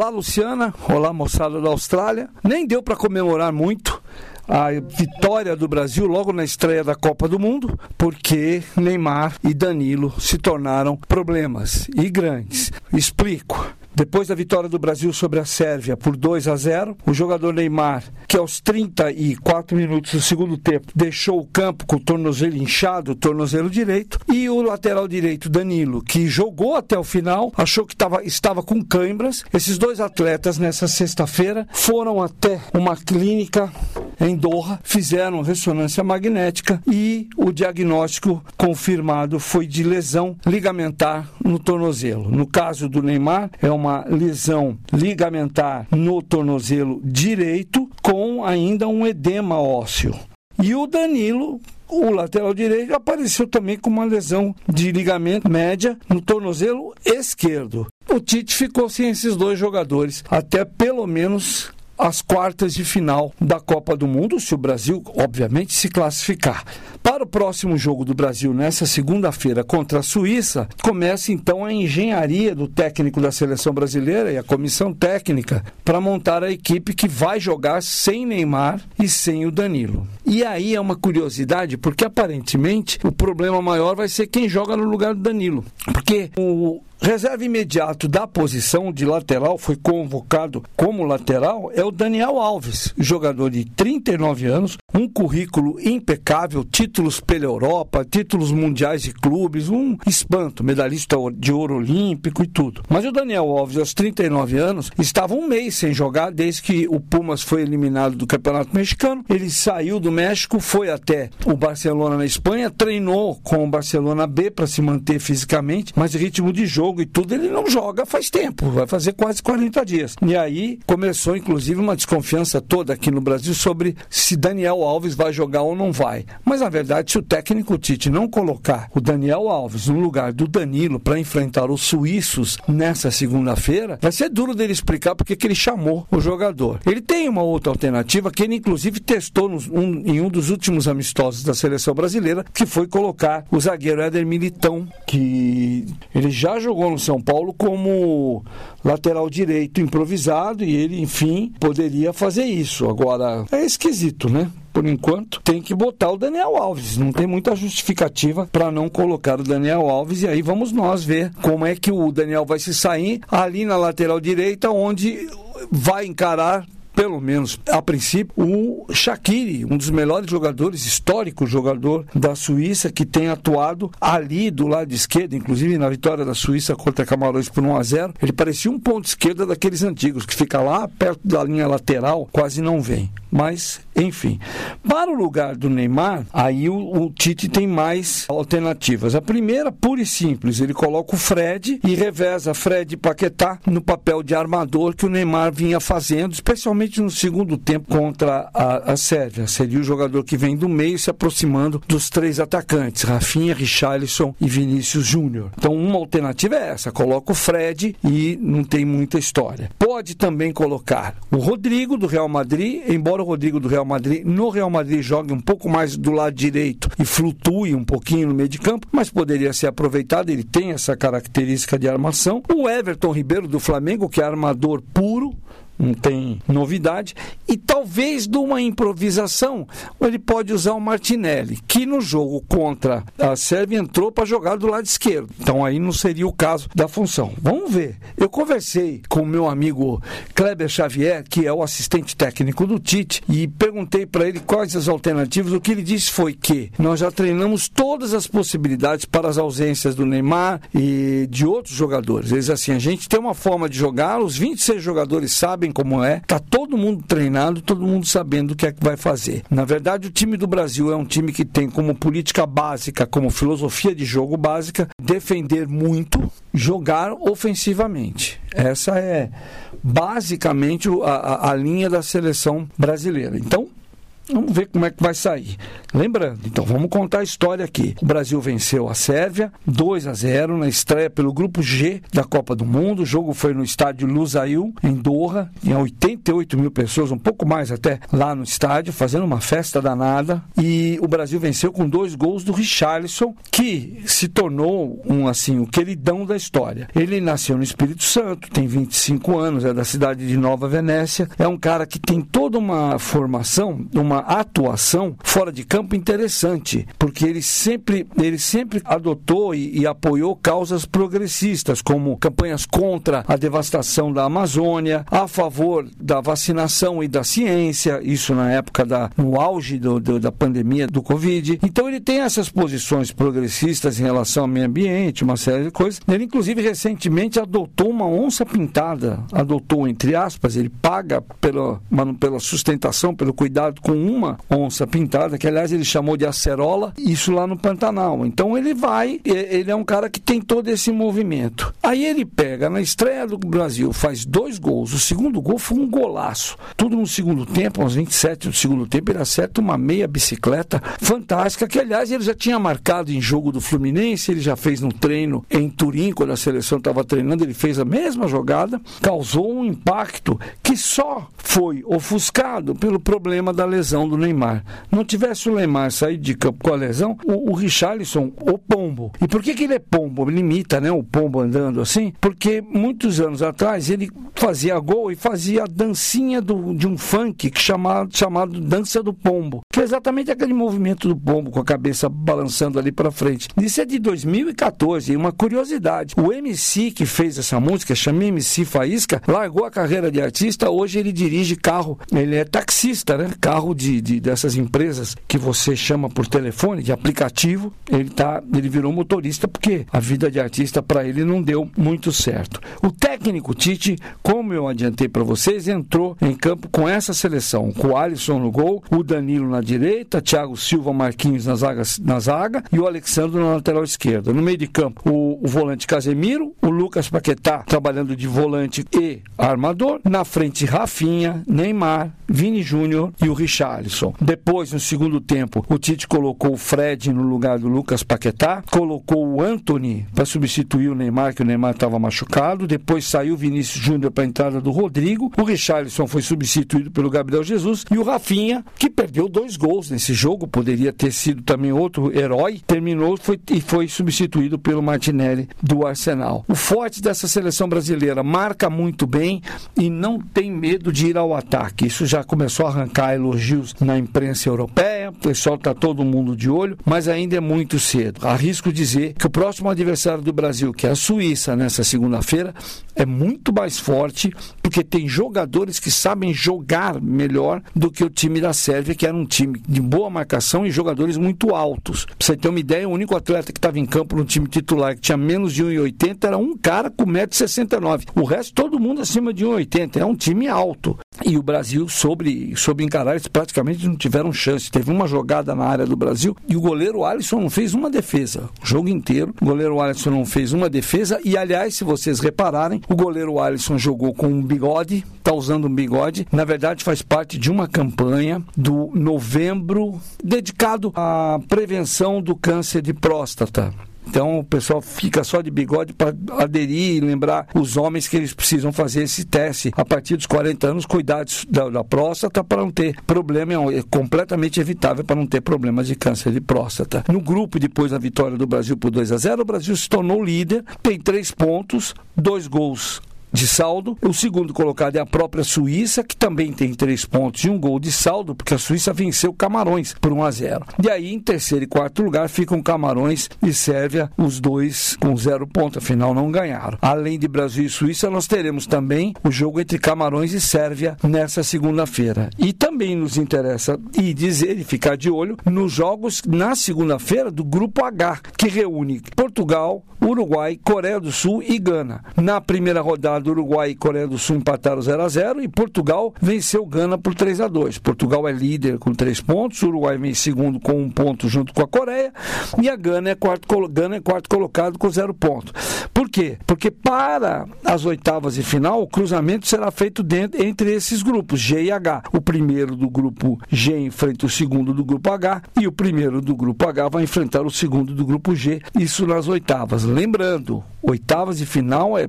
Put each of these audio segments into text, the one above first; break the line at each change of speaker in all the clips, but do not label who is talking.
Olá, Luciana. Olá, moçada da Austrália. Nem deu para comemorar muito a vitória do Brasil logo na estreia da Copa do Mundo, porque Neymar e Danilo se tornaram problemas e grandes. Explico. Depois da vitória do Brasil sobre a Sérvia por 2 a 0, o jogador Neymar, que aos 34 minutos do segundo tempo deixou o campo com o tornozelo inchado, o tornozelo direito, e o lateral direito Danilo, que jogou até o final, achou que tava, estava com câimbras. Esses dois atletas nessa sexta-feira foram até uma clínica em Doha, fizeram ressonância magnética e o diagnóstico confirmado foi de lesão ligamentar no tornozelo. No caso do Neymar, é uma lesão ligamentar no tornozelo direito com ainda um edema ósseo. E o Danilo o lateral direito apareceu também com uma lesão de ligamento média no tornozelo esquerdo. O Tite ficou sem esses dois jogadores até pelo menos as quartas de final da Copa do Mundo, se o Brasil, obviamente, se classificar. Para o próximo jogo do Brasil, nessa segunda-feira, contra a Suíça, começa então a engenharia do técnico da seleção brasileira e a comissão técnica para montar a equipe que vai jogar sem Neymar e sem o Danilo. E aí é uma curiosidade, porque aparentemente o problema maior vai ser quem joga no lugar do Danilo. Porque o Reserva imediato da posição de lateral, foi convocado como lateral, é o Daniel Alves, jogador de 39 anos, um currículo impecável, títulos pela Europa, títulos mundiais de clubes, um espanto, medalhista de ouro olímpico e tudo. Mas o Daniel Alves, aos 39 anos, estava um mês sem jogar desde que o Pumas foi eliminado do Campeonato Mexicano. Ele saiu do México, foi até o Barcelona na Espanha, treinou com o Barcelona B para se manter fisicamente, mas ritmo de jogo jogo e tudo, ele não joga faz tempo, vai fazer quase 40 dias. E aí começou, inclusive, uma desconfiança toda aqui no Brasil sobre se Daniel Alves vai jogar ou não vai. Mas, na verdade, se o técnico Tite não colocar o Daniel Alves no lugar do Danilo para enfrentar os suíços nessa segunda-feira, vai ser duro dele explicar porque que ele chamou o jogador. Ele tem uma outra alternativa que ele, inclusive, testou nos, um, em um dos últimos amistosos da seleção brasileira, que foi colocar o zagueiro Éder Militão, que ele já jogou jogou no São Paulo como lateral direito improvisado e ele, enfim, poderia fazer isso. Agora, é esquisito, né? por enquanto, tem que botar o Daniel Alves. Não tem muita justificativa para não colocar o Daniel Alves. E aí vamos nós ver como é que o Daniel vai se sair ali na lateral direita, onde vai encarar pelo menos a princípio, o Shaqiri, um dos melhores jogadores, histórico jogador da Suíça, que tem atuado ali do lado esquerdo, inclusive na vitória da Suíça contra Camarões por 1 a 0 Ele parecia um ponto esquerda daqueles antigos, que fica lá perto da linha lateral, quase não vem. Mas, enfim. Para o lugar do Neymar, aí o, o, Tite tem mais alternativas. A primeira, pura e simples, ele coloca o Fred e reveza Fred e Paquetá no papel de armador que o Neymar vinha fazendo, especialmente no segundo tempo contra a, a Sérvia. Seria o jogador que vem do meio se aproximando dos três atacantes, Rafinha, Richarlison e Vinícius Júnior. Então, uma alternativa é essa, coloca o Fred e não tem muita história. Pode também colocar o Rodrigo do Real Madrid, embora embora o Rodrigo do Real Madrid no Real Madrid jogue um pouco mais do lado direito e flutue um pouquinho no meio de campo, mas poderia ser aproveitado, ele tem essa característica de armação. O Everton Ribeiro do Flamengo, que é armador puro, não tem novidade. E talvez de uma improvisação, ele pode usar o Martinelli, que no jogo contra a Sérvia entrou para jogar do lado esquerdo. Então aí não seria o caso da função. Vamos ver. Eu conversei com o meu amigo Kleber Xavier, que é o assistente técnico do Tite, e perguntei para ele quais as alternativas. O que ele disse foi que nós já treinamos todas as possibilidades para as ausências do Neymar e de outros jogadores. Eles assim, a gente tem uma forma de jogar, os 26 jogadores sabem sabem como é, tá todo mundo treinado, todo mundo sabendo o que é que vai fazer. Na verdade, o time do Brasil é um time que tem como política básica, como filosofia de jogo básica, defender muito, jogar ofensivamente. Essa é basicamente a, a, a linha da seleção brasileira. Então, Vamos ver como é que vai sair. Lembrando, então vamos contar a história aqui. O Brasil venceu a Sérvia 2 a 0 na estreia pelo grupo G da Copa do Mundo. O jogo foi no estádio Lusail, em Doha. Tinha 88 mil pessoas, um pouco mais até, lá no estádio, fazendo uma festa danada. E o Brasil venceu com dois gols do Richarlison, que se tornou um assim, o queridão da história. Ele nasceu no Espírito Santo, tem 25 anos, é da cidade de Nova Venécia. É um cara que tem toda uma formação, uma atuação fora de campo interessante, porque ele sempre, ele sempre adotou e, e apoiou causas progressistas, como campanhas contra a devastação da Amazônia, a favor da vacinação e da ciência, isso na época da, no auge do, do, da pandemia do Covid. Então ele tem essas posições progressistas em relação ao meio ambiente, uma série de coisas. Ele, inclusive, recentemente adotou uma onça pintada, adotou, entre aspas, ele paga pela, pela sustentação, pelo cuidado com uma onça pintada, que aliás ele chamou de acerola, isso lá no Pantanal. Então ele vai, ele é um cara que tem todo esse movimento. Aí ele pega na estreia do Brasil, faz dois gols. O segundo gol foi um golaço. Tudo no segundo tempo, aos 27 do segundo tempo, ele acerta uma meia bicicleta fantástica, que aliás ele já tinha marcado em jogo do Fluminense, ele já fez no treino em Turim, quando a seleção estava treinando, ele fez a mesma jogada, causou um impacto que só foi ofuscado pelo problema da lesão do Neymar. Não tivesse o Neymar saído de campo com a lesão, o, o Richarlison, o pombo. E por que, que ele é pombo? Ele imita né, o pombo andando assim? Porque muitos anos atrás ele fazia gol e fazia a dancinha do, de um funk que chamado, chamado Dança do Pombo, que é exatamente aquele movimento do pombo com a cabeça balançando ali para frente. Isso é de 2014, e uma curiosidade. O MC que fez essa música, chama MC Faísca, largou a carreira de artista, hoje ele dirige carro, ele é taxista, né? Carro de, de dessas empresas que você chama por telefone, de aplicativo, ele tá, ele virou motorista porque a vida de artista para ele não deu muito certo. O técnico Tite, como eu adiantei para vocês, entrou em campo com essa seleção, com o Alisson no gol, o Danilo na direita, Thiago Silva, Marquinhos na zaga, na zaga e o Alexandre na lateral esquerda. No meio de campo, o, o volante Casemiro, o Lucas Paquetá trabalhando de volante e armador, na frente Rafinha, Neymar, Vini Júnior e o Richarlison. Depois, no segundo tempo, o Tite colocou o Fred no lugar do Lucas Paquetá, colocou o Anthony para substituir o Neymar, que o Neymar estava machucado. Depois saiu o Vinícius Júnior para a entrada do Rodrigo. O Richarlison foi substituído pelo Gabriel Jesus. E o Rafinha, que perdeu dois gols nesse jogo, poderia ter sido também outro herói, terminou foi, e foi substituído pelo Martinelli do Arsenal. O forte dessa seleção brasileira marca muito bem e não tem medo de ir ao ataque. Isso já começou a arrancar elogios na imprensa europeia, o pessoal está todo mundo de olho, mas ainda é muito cedo. Arrisco dizer que o próximo adversário do Brasil, que é a Suíça, nessa segunda-feira, é muito mais forte, porque tem jogadores que sabem jogar melhor do que o time da Sérvia, que era um time de boa marcação e jogadores muito altos. Pra você ter uma ideia, o único atleta que estava em campo no time titular, que tinha menos de 1,80, era um cara com 1,69m. O resto, todo mundo acima de 1,80. É um time alto. E o Brasil soube, soube encarar, eles praticamente não tiveram chance. Teve uma jogada na área do Brasil e o goleiro Alisson não fez uma defesa. O jogo inteiro, o goleiro Alisson não fez uma defesa. E, aliás, se vocês repararem, o goleiro Alisson jogou com um bigode, está usando um bigode. Na verdade, faz parte de uma campanha do novembro dedicado à prevenção do câncer de próstata. Então o pessoal fica só de bigode para aderir e lembrar os homens que eles precisam fazer esse teste a partir dos 40 anos, cuidar da, da próstata para não ter problema, é completamente evitável para não ter problemas de câncer de próstata. No grupo, depois da vitória do Brasil por 2 a 0, o Brasil se tornou líder, tem três pontos, dois gols de saldo. O segundo colocado é a própria Suíça, que também tem três pontos e um gol de saldo, porque a Suíça venceu Camarões por 1 a 0. E aí, em terceiro e quarto lugar, ficam Camarões e Sérvia, os dois com zero ponto, afinal não ganharam. Além de Brasil e Suíça, nós teremos também o jogo entre Camarões e Sérvia nessa segunda-feira. E também nos interessa e dizer e ficar de olho nos jogos na segunda-feira do grupo H, que reúne Portugal, Uruguai, Coreia do Sul e Gana. Na primeira rodada Uruguai e Coreia do Sul empataram 0 a 0 e Portugal venceu Gana por 3 a 2 Portugal é líder com 3 pontos, Uruguai vem segundo com um ponto junto com a Coreia e a Gana é quarto, Gana é quarto colocado com zero ponto. Por quê? Porque para as oitavas e final, o cruzamento será feito dentro, entre esses grupos, G e H. O primeiro do grupo G enfrenta o segundo do grupo H e o primeiro do grupo H vai enfrentar o segundo do grupo G, isso nas oitavas. Lembrando, oitavas e final é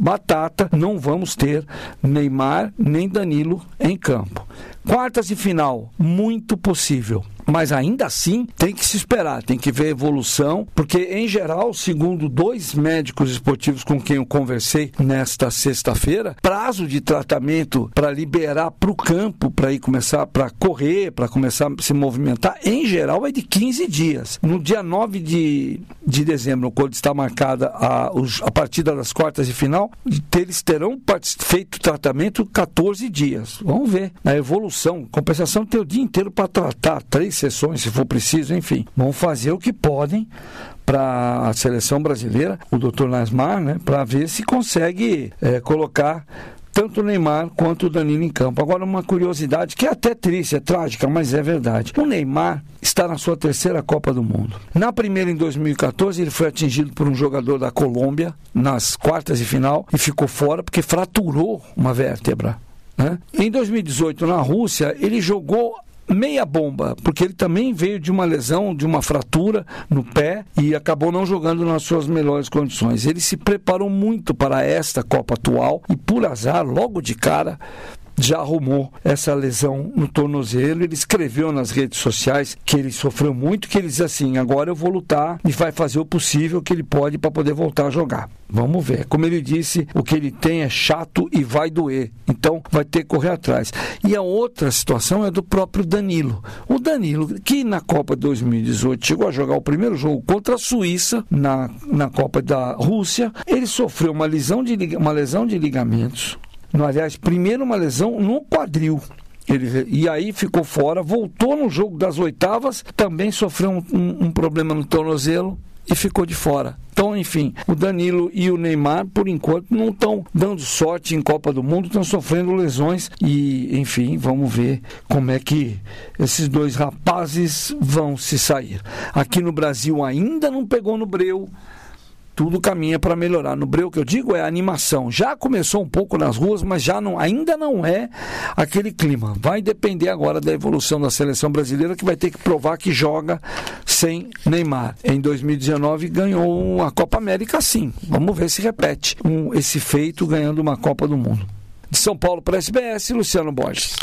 batata, não vamos ter Neymar nem Danilo em campo. Quartas de final, muito possível mas ainda assim tem que se esperar, tem que ver evolução, porque em geral, segundo dois médicos esportivos com quem eu conversei nesta sexta-feira, prazo de tratamento para liberar para o campo, para ir começar para correr, para começar a se movimentar, em geral é de 15 dias. No dia 9 de, de dezembro, quando está marcada a, a partida das quartas de final, eles terão feito tratamento 14 dias. Vamos ver a evolução. Compensação tem o dia inteiro para tratar, três sessões, se for preciso, enfim. Vão fazer o que podem para a seleção brasileira, o doutor Nasmar, né, para ver se consegue é, colocar tanto o Neymar quanto o Danilo em campo. Agora, uma curiosidade que é até triste, é trágica, mas é verdade. O Neymar está na sua terceira Copa do Mundo. Na primeira, em 2014, ele foi atingido por um jogador da Colômbia nas quartas de final e ficou fora porque fraturou uma vértebra. Né? Em 2018, na Rússia, ele jogou meia bomba, porque ele também veio de uma lesão, de uma fratura no pé e acabou não jogando nas suas melhores condições. Ele se preparou muito para esta Copa atual e, por azar, logo de cara, já arrumou essa lesão no tornozelo. Ele escreveu nas redes sociais que ele sofreu muito, que ele diz assim: agora eu vou lutar e vai fazer o possível que ele pode para poder voltar a jogar. Vamos ver. Como ele disse, o que ele tem é chato e vai doer. Então vai ter que correr atrás. E a outra situação é do próprio Danilo. O Danilo, que na Copa 2018 chegou a jogar o primeiro jogo contra a Suíça, na, na Copa da Rússia, ele sofreu uma lesão de, uma lesão de ligamentos aliás, primeiro uma lesão no quadril. Ele, e aí ficou fora, voltou no jogo das oitavas, também sofreu um, um, um problema no tornozelo e ficou de fora. Então, enfim, o Danilo e o Neymar, por enquanto, não estão dando sorte em Copa do Mundo, estão sofrendo lesões e, enfim, vamos ver como é que esses dois rapazes vão se sair. Aqui no Brasil ainda não pegou no breu tudo caminha para melhorar. No Breu que eu digo é a animação. Já começou um pouco nas ruas, mas já não, ainda não é aquele clima. Vai depender agora da evolução da seleção brasileira que vai ter que provar que joga sem Neymar. Em 2019 ganhou a Copa América sim. Vamos ver se repete um, esse feito ganhando uma Copa do Mundo. De São Paulo para a SBS, Luciano Borges.